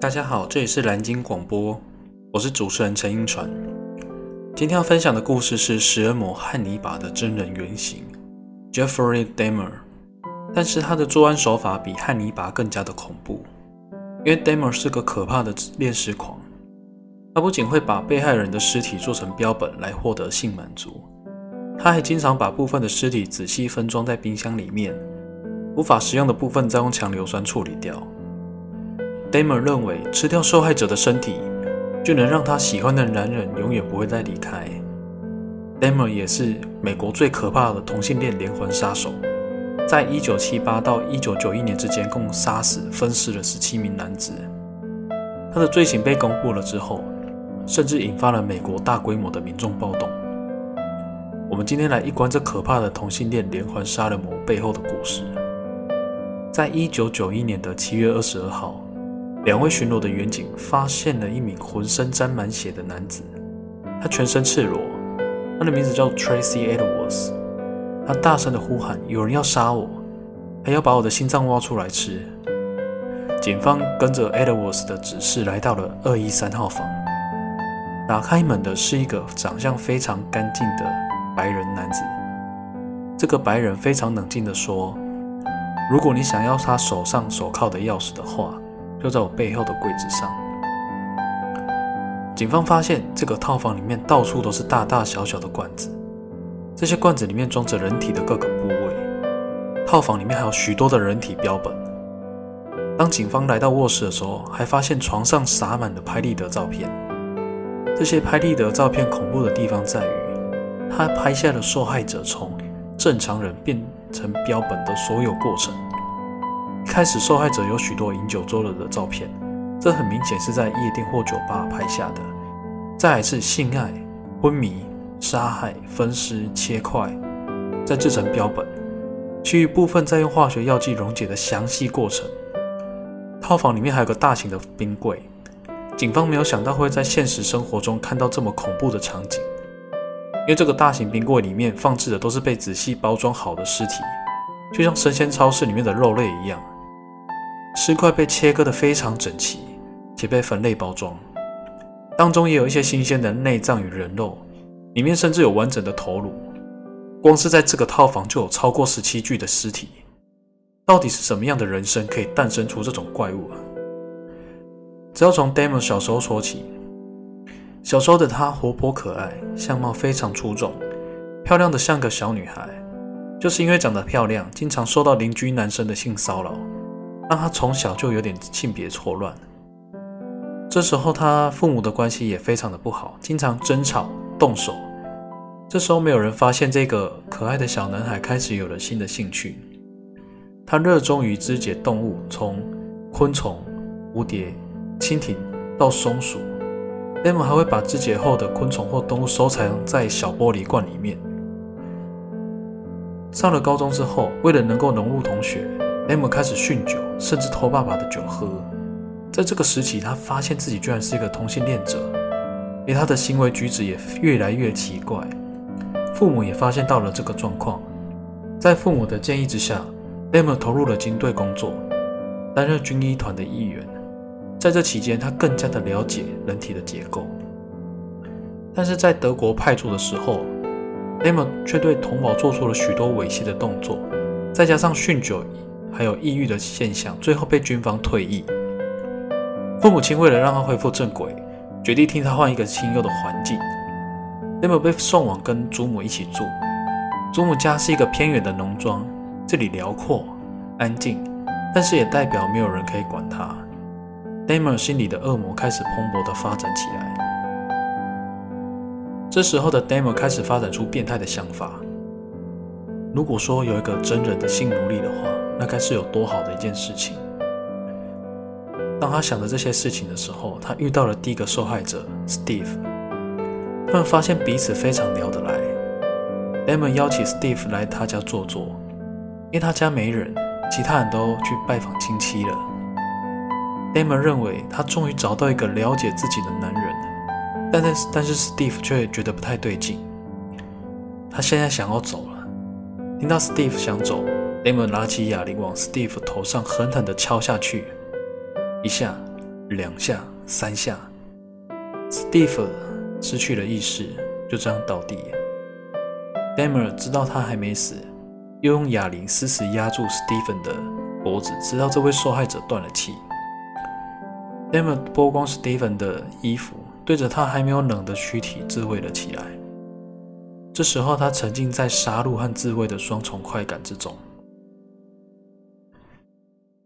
大家好，这里是蓝鲸广播，我是主持人陈英传。今天要分享的故事是食人魔汉尼拔的真人原型 Jeffrey Dahmer，但是他的作案手法比汉尼拔更加的恐怖，因为 Dahmer 是个可怕的猎食狂。他不仅会把被害人的尸体做成标本来获得性满足，他还经常把部分的尸体仔细分装在冰箱里面，无法食用的部分再用强硫酸处理掉。Dahmer 认为吃掉受害者的身体，就能让他喜欢的男人永远不会再离开。Dahmer 也是美国最可怕的同性恋连环杀手，在一九七八到一九九一年之间，共杀死、分尸了十七名男子。他的罪行被公布了之后，甚至引发了美国大规模的民众暴动。我们今天来一观这可怕的同性恋连环杀人魔背后的故事。在一九九一年的七月二十二号，两位巡逻的员警发现了一名浑身沾满血的男子，他全身赤裸，他的名字叫 Tracy Edwards。他大声的呼喊：“有人要杀我，还要把我的心脏挖出来吃！”警方跟着 Edwards 的指示来到了二一三号房。打开门的是一个长相非常干净的白人男子。这个白人非常冷静地说：“如果你想要他手上手铐的钥匙的话，就在我背后的柜子上。”警方发现这个套房里面到处都是大大小小的罐子，这些罐子里面装着人体的各个部位。套房里面还有许多的人体标本。当警方来到卧室的时候，还发现床上洒满了拍立得照片。这些拍立得照片恐怖的地方在于，他拍下了受害者从正常人变成标本的所有过程。开始，受害者有许多饮酒作乐的照片，这很明显是在夜店或酒吧拍下的。再来是性爱、昏迷、杀害、分尸、切块，再制成标本，其余部分再用化学药剂溶解的详细过程。套房里面还有个大型的冰柜。警方没有想到会在现实生活中看到这么恐怖的场景，因为这个大型冰柜里面放置的都是被仔细包装好的尸体，就像生鲜超市里面的肉类一样，尸块被切割得非常整齐，且被分类包装，当中也有一些新鲜的内脏与人肉，里面甚至有完整的头颅。光是在这个套房就有超过十七具的尸体，到底是什么样的人生可以诞生出这种怪物啊？只要从 Damon 小时候说起，小时候的他活泼可爱，相貌非常出众，漂亮的像个小女孩。就是因为长得漂亮，经常受到邻居男生的性骚扰，让他从小就有点性别错乱。这时候他父母的关系也非常的不好，经常争吵、动手。这时候没有人发现这个可爱的小男孩开始有了新的兴趣，他热衷于肢解动物，从昆虫、蝴蝶。蜻蜓到松鼠，M 还会把肢解后的昆虫或动物收藏在小玻璃罐里面。上了高中之后，为了能够融入同学，Dahmer 开始酗酒，甚至偷爸爸的酒喝。在这个时期，他发现自己居然是一个同性恋者，而他的行为举止也越来越奇怪。父母也发现到了这个状况，在父母的建议之下，Dahmer 投入了军队工作，担任军医团的一员。在这期间，他更加的了解人体的结构，但是在德国派驻的时候，Dahmer 却对同胞做出了许多猥亵的动作，再加上酗酒还有抑郁的现象，最后被军方退役。父母亲为了让他恢复正轨，决定替他换一个清幽的环境。Dahmer 被送往跟祖母一起住，祖母家是一个偏远的农庄，这里辽阔安静，但是也代表没有人可以管他。Dahmer 心里的恶魔开始蓬勃地发展起来。这时候的 Dahmer 开始发展出变态的想法。如果说有一个真人的性奴隶的话，那该是有多好的一件事情。当他想着这些事情的时候，他遇到了第一个受害者 Steve。他们发现彼此非常聊得来。Dahmer 邀请 Steve 来他家坐坐，因为他家没人，其他人都去拜访亲戚了。Dahmer 认为他终于找到一个了解自己的男人，但是但是 Steve 却觉得不太对劲。他现在想要走了。听到 Steve 想走，Dahmer 拿起哑铃往 Steve 头上狠狠地敲下去，一下、两下、三下，Steve 失去了意识，就这样倒地。Damer 知道他还没死，又用哑铃死死压住 Stephen 的脖子，直到这位受害者断了气。Damer 剥光 Stephen 的衣服，对着他还没有冷的躯体自慰了起来。这时候，他沉浸在杀戮和自慰的双重快感之中。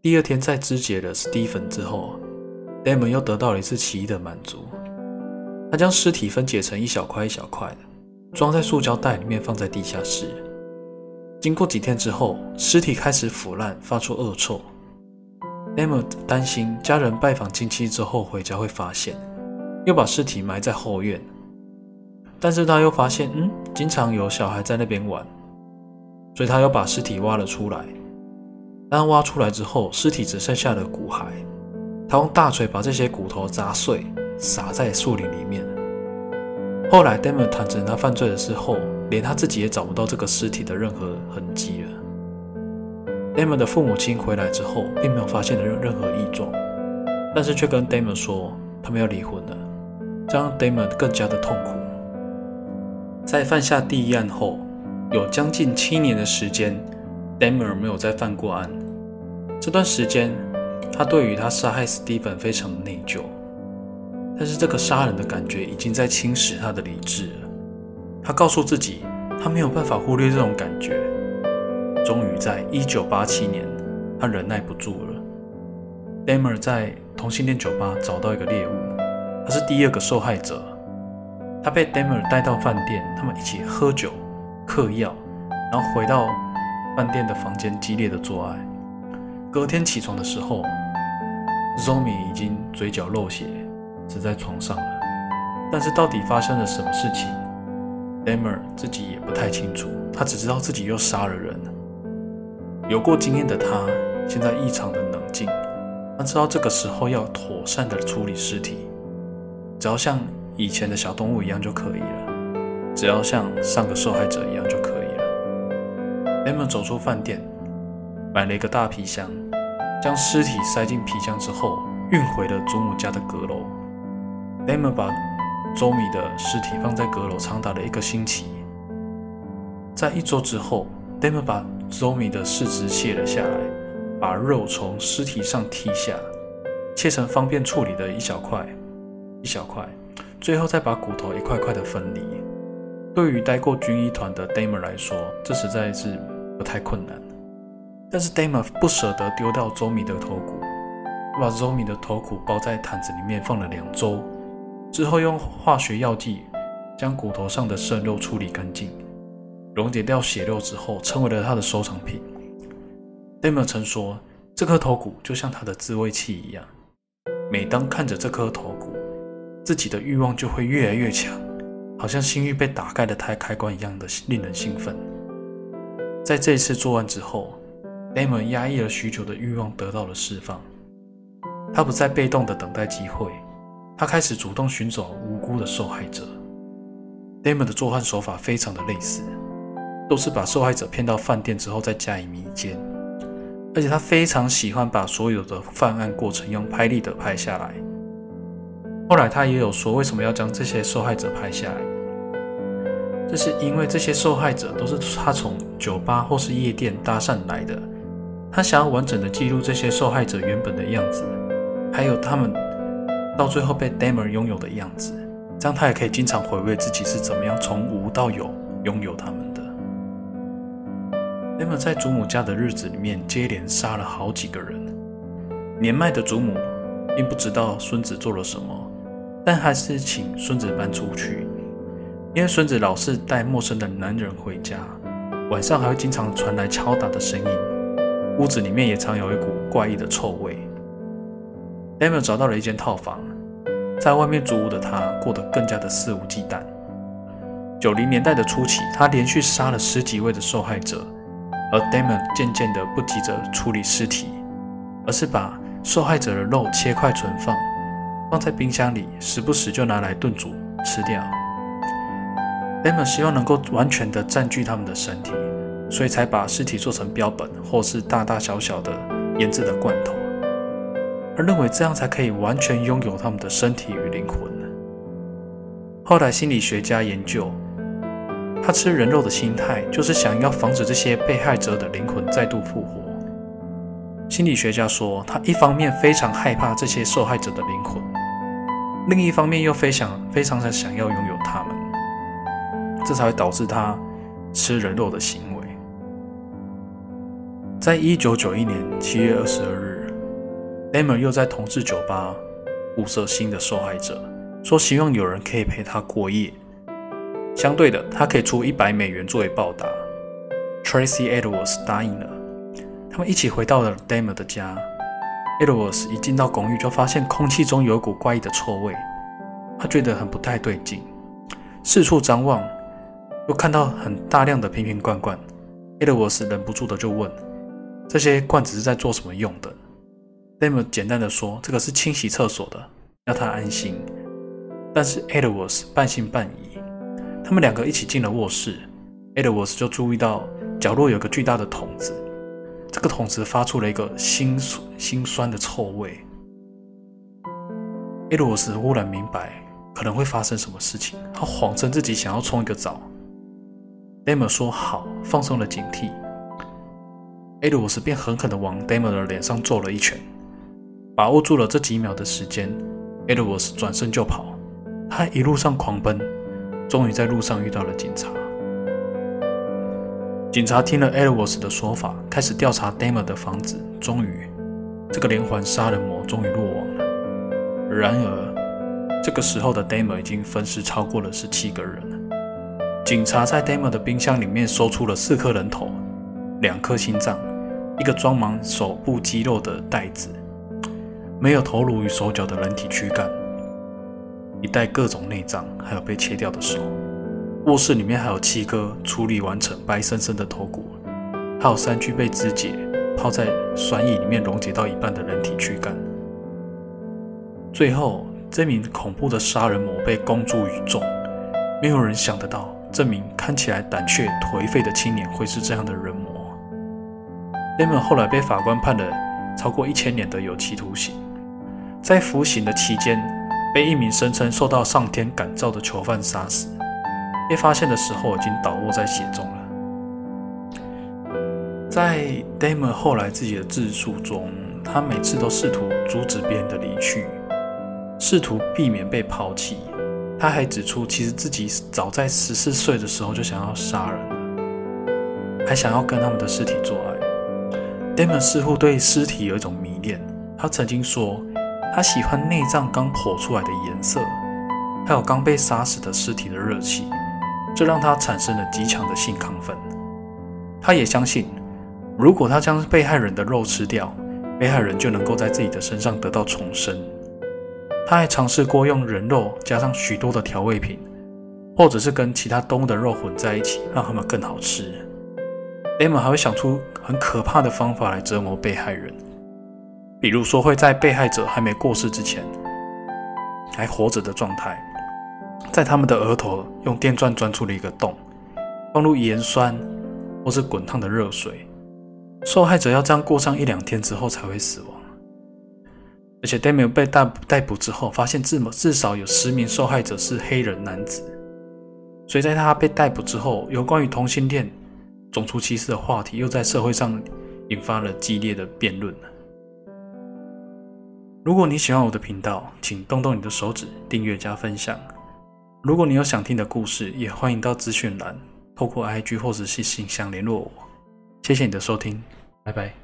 第二天，在肢解了 Stephen 之后，Damon 又得到了一次奇异的满足。他将尸体分解成一小块一小块的。装在塑胶袋里面，放在地下室。经过几天之后，尸体开始腐烂，发出恶臭。d a m o 担心家人拜访亲戚之后回家会发现，又把尸体埋在后院。但是他又发现，嗯，经常有小孩在那边玩，所以他又把尸体挖了出来。当挖出来之后，尸体只剩下了骨骸。他用大锤把这些骨头砸碎，撒在树林里面。后来，Damon 坦诚他犯罪的时候，连他自己也找不到这个尸体的任何痕迹了。Damon 的父母亲回来之后，并没有发现任任何异状，但是却跟 Damon 说他们要离婚了，这让 Damon 更加的痛苦。在犯下第一案后，有将近七年的时间，Damon 没有再犯过案。这段时间，他对于他杀害 Stephen 非常内疚。但是这个杀人的感觉已经在侵蚀他的理智了。他告诉自己，他没有办法忽略这种感觉。终于在1987年，他忍耐不住了。Damer 在同性恋酒吧找到一个猎物，他是第二个受害者。他被 Damer 带到饭店，他们一起喝酒、嗑药，然后回到饭店的房间激烈的做爱。隔天起床的时候，Zomi 已经嘴角漏血。死在床上了，但是到底发生了什么事情，Damer 自己也不太清楚。他只知道自己又杀了人。有过经验的他，现在异常的冷静。他知道这个时候要妥善的处理尸体，只要像以前的小动物一样就可以了，只要像上个受害者一样就可以了。Damer 走出饭店，买了一个大皮箱，将尸体塞进皮箱之后，运回了祖母家的阁楼。Damer 把周米的尸体放在阁楼长达了一个星期。在一周之后，Damer 把周米的四肢卸了下来，把肉从尸体上剔下，切成方便处理的一小块一小块，最后再把骨头一块块的分离。对于待过军医团的 Damer 来说，这实在是不太困难。但是 Damon 不舍得丢掉周米的头骨，把周米的头骨包在毯子里面放了两周。之后用化学药剂将骨头上的渗肉处理干净，溶解掉血肉之后，成为了他的收藏品。Damon 曾说，这颗头骨就像他的自慰器一样，每当看着这颗头骨，自己的欲望就会越来越强，好像性欲被打开的开开关一样的令人兴奋。在这一次作案之后，Damer 压抑了许久的欲望得到了释放，他不再被动的等待机会。他开始主动寻找无辜的受害者。Damon 的作案手法非常的类似，都是把受害者骗到饭店之后再加以迷奸，而且他非常喜欢把所有的犯案过程用拍立得拍下来。后来他也有说，为什么要将这些受害者拍下来？这是因为这些受害者都是他从酒吧或是夜店搭讪来的，他想要完整的记录这些受害者原本的样子，还有他们。到最后被 Damer 拥有的样子，这样他也可以经常回味自己是怎么样从无到有拥有他们的。Damer 在祖母家的日子里面接连杀了好几个人。年迈的祖母并不知道孙子做了什么，但还是请孙子搬出去，因为孙子老是带陌生的男人回家，晚上还会经常传来敲打的声音，屋子里面也常有一股怪异的臭味。Damer 找到了一间套房，在外面租屋的他过得更加的肆无忌惮。九零年代的初期，他连续杀了十几位的受害者，而 Damer 渐渐的不急着处理尸体，而是把受害者的肉切块存放，放在冰箱里，时不时就拿来炖煮吃掉。Damer 希望能够完全的占据他们的身体，所以才把尸体做成标本或是大大小小的腌制的罐头。而认为这样才可以完全拥有他们的身体与灵魂。后来心理学家研究，他吃人肉的心态就是想要防止这些被害者的灵魂再度复活。心理学家说，他一方面非常害怕这些受害者的灵魂，另一方面又非常非常的想要拥有他们，这才会导致他吃人肉的行为。在一九九一年七月二十二日，Damon 又在同志酒吧物色新的受害者，说希望有人可以陪他过夜。相对的，他可以出一百美元作为报答。Tracy Edwards 答应了。他们一起回到了 Damon 的家。Edwards 一进到公寓，就发现空气中有股怪异的臭味，他觉得很不太对劲，四处张望，又看到很大量的瓶瓶罐罐。Edwards 忍不住的就问。这些罐子是在做什么用的？Damon 简单的说：“这个是清洗厕所的，让他安心。”但是 Edwards 半信半疑。他们两个一起进了卧室，Edwards 就注意到角落有个巨大的桶子，这个桶子发出了一个心心酸的臭味。Edwards 忽然明白可能会发生什么事情，他谎称自己想要冲一个澡。Damon 说好，放松了警惕。Edward 便狠狠地往 Damon 的脸上揍了一拳，把握住了这几秒的时间，Edward 转身就跑。他一路上狂奔，终于在路上遇到了警察。警察听了 Edward 的说法，开始调查 Damon 的房子。终于，这个连环杀人魔终于落网了。然而，这个时候的 Damon 已经分尸超过了十七个人。警察在 Damon 的冰箱里面搜出了四颗人头，两颗心脏。一个装满手部肌肉的袋子，没有头颅与手脚的人体躯干，一袋各种内脏，还有被切掉的手。卧室里面还有七颗处理完成、白生生的头骨，还有三具被肢解、泡在酸液里面溶解到一半的人体躯干。最后，这名恐怖的杀人魔被公诸于众。没有人想得到，这名看起来胆怯颓废的青年会是这样的人魔。Damon 后来被法官判了超过一千年的有期徒刑，在服刑的期间，被一名声称受到上天感召的囚犯杀死。被发现的时候，已经倒卧在血中了。在 Damon 后来自己的自述中，他每次都试图阻止别人的离去，试图避免被抛弃。他还指出，其实自己早在十四岁的时候就想要杀人了，还想要跟他们的尸体做。Damon 似乎对尸体有一种迷恋。他曾经说，他喜欢内脏刚剖出来的颜色，还有刚被杀死的尸体的热气，这让他产生了极强的性亢奋。他也相信，如果他将被害人的肉吃掉，被害人就能够在自己的身上得到重生。他还尝试过用人肉加上许多的调味品，或者是跟其他动物的肉混在一起，让它们更好吃。Damon 还会想出很可怕的方法来折磨被害人，比如说会在被害者还没过世之前，还活着的状态，在他们的额头用电钻钻出了一个洞，放入盐酸或是滚烫的热水，受害者要这样过上一两天之后才会死亡。而且 Damon 被逮逮捕之后，发现至至少有十名受害者是黑人男子，所以在他被逮捕之后，有关于同性恋。种族歧视的话题又在社会上引发了激烈的辩论如果你喜欢我的频道，请动动你的手指订阅加分享。如果你有想听的故事，也欢迎到资讯栏透过 IG 或者是信箱联络我。谢谢你的收听，拜拜。